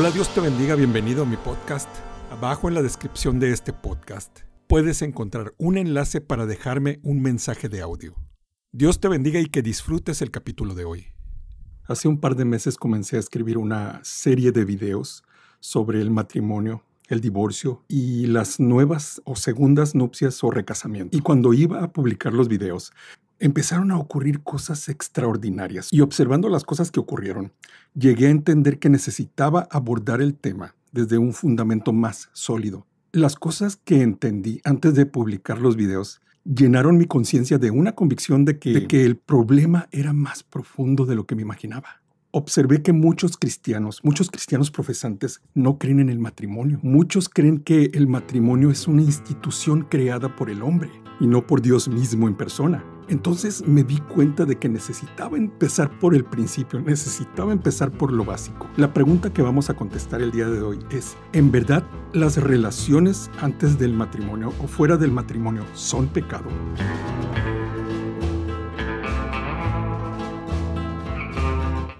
Hola, Dios te bendiga, bienvenido a mi podcast. Abajo en la descripción de este podcast puedes encontrar un enlace para dejarme un mensaje de audio. Dios te bendiga y que disfrutes el capítulo de hoy. Hace un par de meses comencé a escribir una serie de videos sobre el matrimonio, el divorcio y las nuevas o segundas nupcias o recasamiento. Y cuando iba a publicar los videos, empezaron a ocurrir cosas extraordinarias. Y observando las cosas que ocurrieron, llegué a entender que necesitaba abordar el tema desde un fundamento más sólido. Las cosas que entendí antes de publicar los videos llenaron mi conciencia de una convicción de que, que el problema era más profundo de lo que me imaginaba. Observé que muchos cristianos, muchos cristianos profesantes no creen en el matrimonio. Muchos creen que el matrimonio es una institución creada por el hombre y no por Dios mismo en persona. Entonces me di cuenta de que necesitaba empezar por el principio, necesitaba empezar por lo básico. La pregunta que vamos a contestar el día de hoy es, ¿en verdad las relaciones antes del matrimonio o fuera del matrimonio son pecado?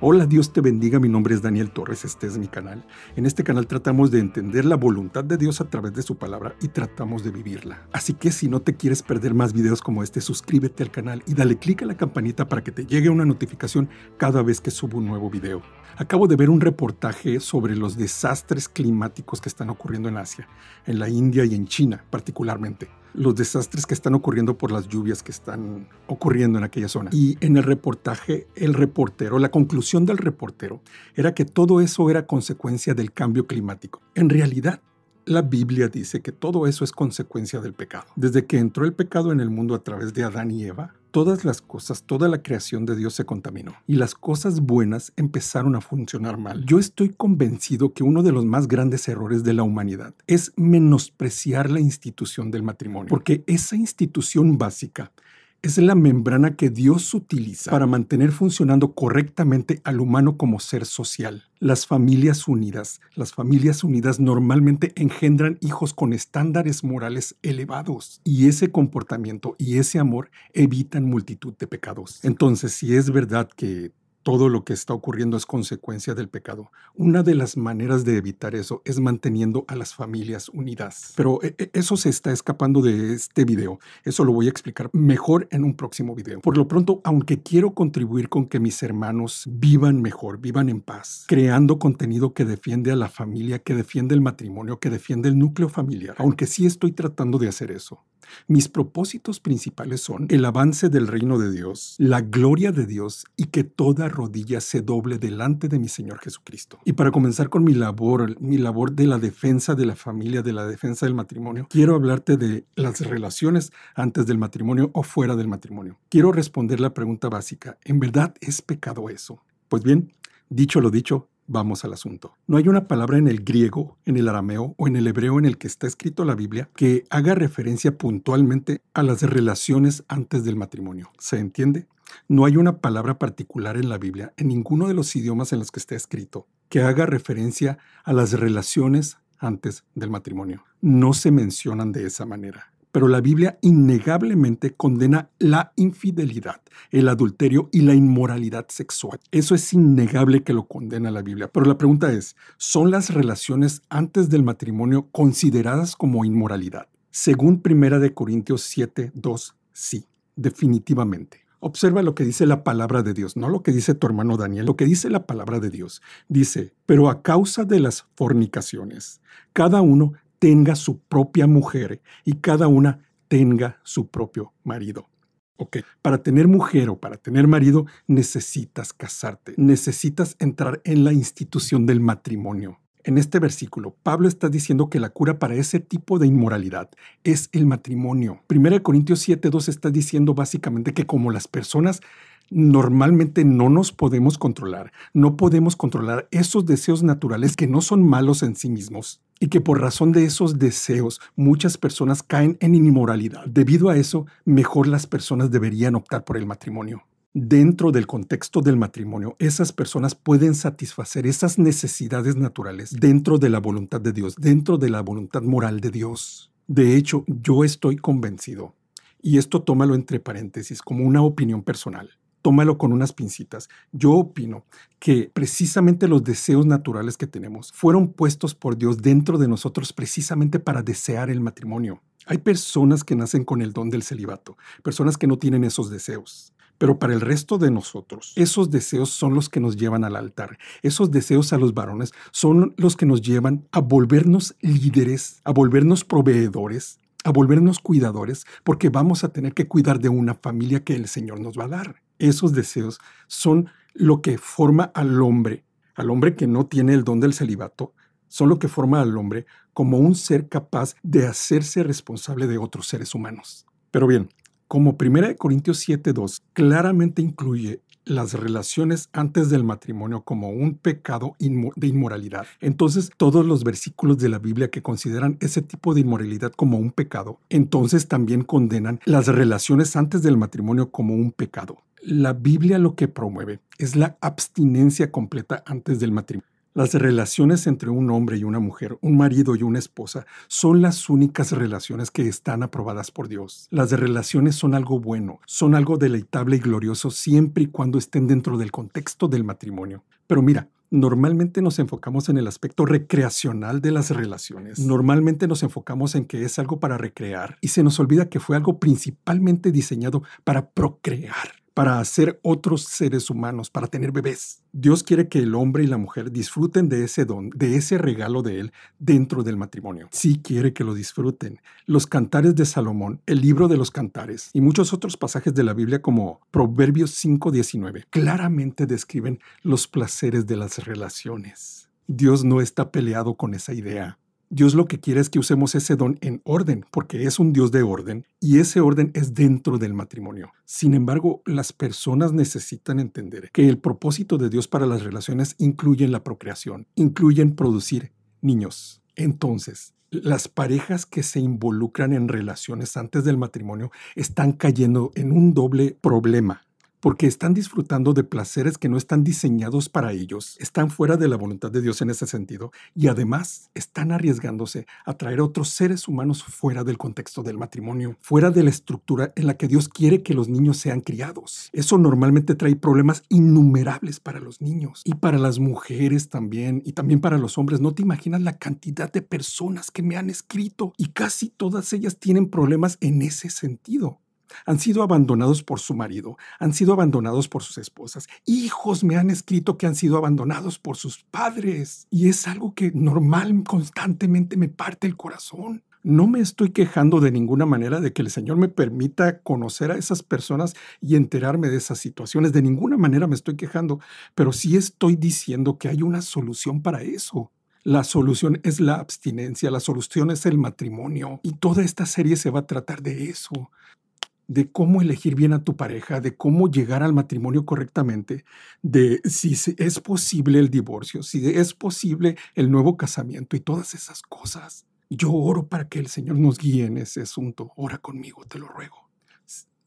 Hola, Dios te bendiga. Mi nombre es Daniel Torres. Este es mi canal. En este canal tratamos de entender la voluntad de Dios a través de su palabra y tratamos de vivirla. Así que si no te quieres perder más videos como este, suscríbete al canal y dale clic a la campanita para que te llegue una notificación cada vez que subo un nuevo video. Acabo de ver un reportaje sobre los desastres climáticos que están ocurriendo en Asia, en la India y en China particularmente los desastres que están ocurriendo por las lluvias que están ocurriendo en aquella zona. Y en el reportaje, el reportero, la conclusión del reportero era que todo eso era consecuencia del cambio climático. En realidad, la Biblia dice que todo eso es consecuencia del pecado. Desde que entró el pecado en el mundo a través de Adán y Eva, todas las cosas, toda la creación de Dios se contaminó y las cosas buenas empezaron a funcionar mal. Yo estoy convencido que uno de los más grandes errores de la humanidad es menospreciar la institución del matrimonio, porque esa institución básica es la membrana que Dios utiliza para mantener funcionando correctamente al humano como ser social. Las familias unidas, las familias unidas normalmente engendran hijos con estándares morales elevados y ese comportamiento y ese amor evitan multitud de pecados. Entonces, si es verdad que todo lo que está ocurriendo es consecuencia del pecado. Una de las maneras de evitar eso es manteniendo a las familias unidas. Pero eh, eh, eso se está escapando de este video. Eso lo voy a explicar mejor en un próximo video. Por lo pronto, aunque quiero contribuir con que mis hermanos vivan mejor, vivan en paz, creando contenido que defiende a la familia, que defiende el matrimonio, que defiende el núcleo familiar, aunque sí estoy tratando de hacer eso. Mis propósitos principales son el avance del reino de Dios, la gloria de Dios y que toda rodilla se doble delante de mi Señor Jesucristo. Y para comenzar con mi labor, mi labor de la defensa de la familia, de la defensa del matrimonio, quiero hablarte de las relaciones antes del matrimonio o fuera del matrimonio. Quiero responder la pregunta básica, ¿en verdad es pecado eso? Pues bien, dicho lo dicho, Vamos al asunto. No hay una palabra en el griego, en el arameo o en el hebreo en el que está escrito la Biblia que haga referencia puntualmente a las relaciones antes del matrimonio. ¿Se entiende? No hay una palabra particular en la Biblia, en ninguno de los idiomas en los que está escrito, que haga referencia a las relaciones antes del matrimonio. No se mencionan de esa manera pero la Biblia innegablemente condena la infidelidad, el adulterio y la inmoralidad sexual. Eso es innegable que lo condena la Biblia. Pero la pregunta es, ¿son las relaciones antes del matrimonio consideradas como inmoralidad? Según 1 de Corintios 7, 2, sí, definitivamente. Observa lo que dice la palabra de Dios, no lo que dice tu hermano Daniel, lo que dice la palabra de Dios. Dice, pero a causa de las fornicaciones, cada uno tenga su propia mujer y cada una tenga su propio marido. Ok, para tener mujer o para tener marido necesitas casarte, necesitas entrar en la institución del matrimonio. En este versículo, Pablo está diciendo que la cura para ese tipo de inmoralidad es el matrimonio. 1 Corintios 7.2 está diciendo básicamente que como las personas normalmente no nos podemos controlar, no podemos controlar esos deseos naturales que no son malos en sí mismos y que por razón de esos deseos muchas personas caen en inmoralidad. Debido a eso, mejor las personas deberían optar por el matrimonio. Dentro del contexto del matrimonio, esas personas pueden satisfacer esas necesidades naturales dentro de la voluntad de Dios, dentro de la voluntad moral de Dios. De hecho, yo estoy convencido, y esto tómalo entre paréntesis como una opinión personal, tómalo con unas pincitas. Yo opino que precisamente los deseos naturales que tenemos fueron puestos por Dios dentro de nosotros precisamente para desear el matrimonio. Hay personas que nacen con el don del celibato, personas que no tienen esos deseos. Pero para el resto de nosotros, esos deseos son los que nos llevan al altar. Esos deseos a los varones son los que nos llevan a volvernos líderes, a volvernos proveedores, a volvernos cuidadores, porque vamos a tener que cuidar de una familia que el Señor nos va a dar. Esos deseos son lo que forma al hombre, al hombre que no tiene el don del celibato, son lo que forma al hombre como un ser capaz de hacerse responsable de otros seres humanos. Pero bien, como 1 Corintios 7.2 claramente incluye las relaciones antes del matrimonio como un pecado de inmoralidad. Entonces, todos los versículos de la Biblia que consideran ese tipo de inmoralidad como un pecado, entonces también condenan las relaciones antes del matrimonio como un pecado. La Biblia lo que promueve es la abstinencia completa antes del matrimonio. Las relaciones entre un hombre y una mujer, un marido y una esposa, son las únicas relaciones que están aprobadas por Dios. Las relaciones son algo bueno, son algo deleitable y glorioso siempre y cuando estén dentro del contexto del matrimonio. Pero mira, Normalmente nos enfocamos en el aspecto recreacional de las relaciones. Normalmente nos enfocamos en que es algo para recrear y se nos olvida que fue algo principalmente diseñado para procrear para hacer otros seres humanos, para tener bebés. Dios quiere que el hombre y la mujer disfruten de ese don, de ese regalo de Él dentro del matrimonio. Sí quiere que lo disfruten. Los cantares de Salomón, el libro de los cantares y muchos otros pasajes de la Biblia como Proverbios 5.19 claramente describen los placeres de las relaciones. Dios no está peleado con esa idea. Dios lo que quiere es que usemos ese don en orden, porque es un Dios de orden y ese orden es dentro del matrimonio. Sin embargo, las personas necesitan entender que el propósito de Dios para las relaciones incluye la procreación, incluyen producir niños. Entonces, las parejas que se involucran en relaciones antes del matrimonio están cayendo en un doble problema porque están disfrutando de placeres que no están diseñados para ellos, están fuera de la voluntad de Dios en ese sentido y además están arriesgándose a traer otros seres humanos fuera del contexto del matrimonio, fuera de la estructura en la que Dios quiere que los niños sean criados. Eso normalmente trae problemas innumerables para los niños y para las mujeres también y también para los hombres. No te imaginas la cantidad de personas que me han escrito y casi todas ellas tienen problemas en ese sentido. Han sido abandonados por su marido, han sido abandonados por sus esposas. Hijos me han escrito que han sido abandonados por sus padres. Y es algo que normal, constantemente me parte el corazón. No me estoy quejando de ninguna manera de que el Señor me permita conocer a esas personas y enterarme de esas situaciones. De ninguna manera me estoy quejando, pero sí estoy diciendo que hay una solución para eso. La solución es la abstinencia, la solución es el matrimonio. Y toda esta serie se va a tratar de eso de cómo elegir bien a tu pareja, de cómo llegar al matrimonio correctamente, de si es posible el divorcio, si es posible el nuevo casamiento y todas esas cosas. Yo oro para que el Señor nos guíe en ese asunto. Ora conmigo, te lo ruego.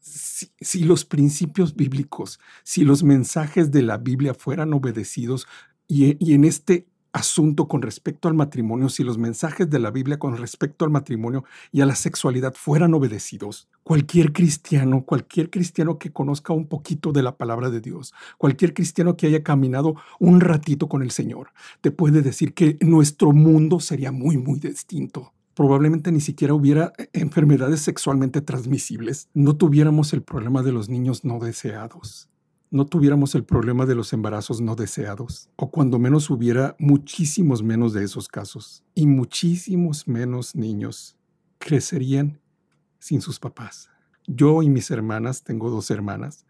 Si, los principios bíblicos, si los mensajes de la Biblia fueran obedecidos y, y en este asunto con respecto al matrimonio, si los mensajes de la Biblia con respecto al matrimonio y a la sexualidad fueran obedecidos, cualquier cristiano, cualquier cristiano que conozca un poquito de la palabra de Dios, cualquier cristiano que haya caminado un ratito con el Señor, te puede decir que nuestro mundo sería muy, muy distinto. Probablemente ni siquiera hubiera enfermedades sexualmente transmisibles, no tuviéramos el problema de los niños no deseados no tuviéramos el problema de los embarazos no deseados, o cuando menos hubiera muchísimos menos de esos casos, y muchísimos menos niños crecerían sin sus papás. Yo y mis hermanas, tengo dos hermanas,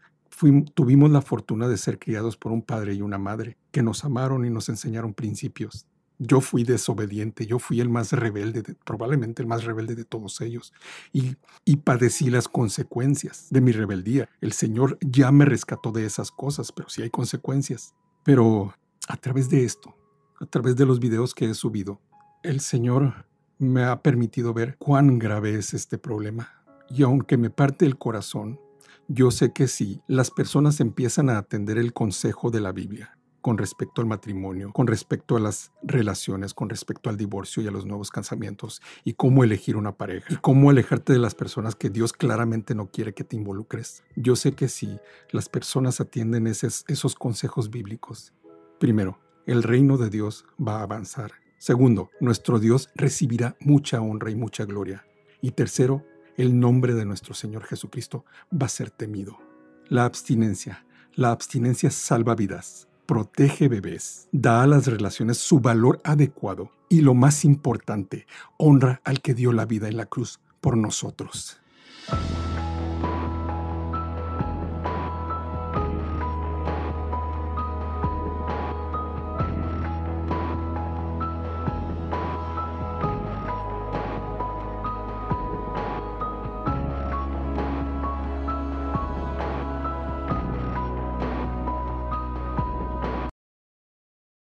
tuvimos la fortuna de ser criados por un padre y una madre que nos amaron y nos enseñaron principios. Yo fui desobediente, yo fui el más rebelde, probablemente el más rebelde de todos ellos, y, y padecí las consecuencias de mi rebeldía. El Señor ya me rescató de esas cosas, pero sí hay consecuencias. Pero a través de esto, a través de los videos que he subido, el Señor me ha permitido ver cuán grave es este problema. Y aunque me parte el corazón, yo sé que si las personas empiezan a atender el consejo de la Biblia, con respecto al matrimonio, con respecto a las relaciones, con respecto al divorcio y a los nuevos casamientos, y cómo elegir una pareja, y cómo alejarte de las personas que Dios claramente no quiere que te involucres. Yo sé que si las personas atienden esos, esos consejos bíblicos, primero, el reino de Dios va a avanzar. Segundo, nuestro Dios recibirá mucha honra y mucha gloria. Y tercero, el nombre de nuestro Señor Jesucristo va a ser temido. La abstinencia. La abstinencia salva vidas, protege bebés, da a las relaciones su valor adecuado y lo más importante, honra al que dio la vida en la cruz por nosotros.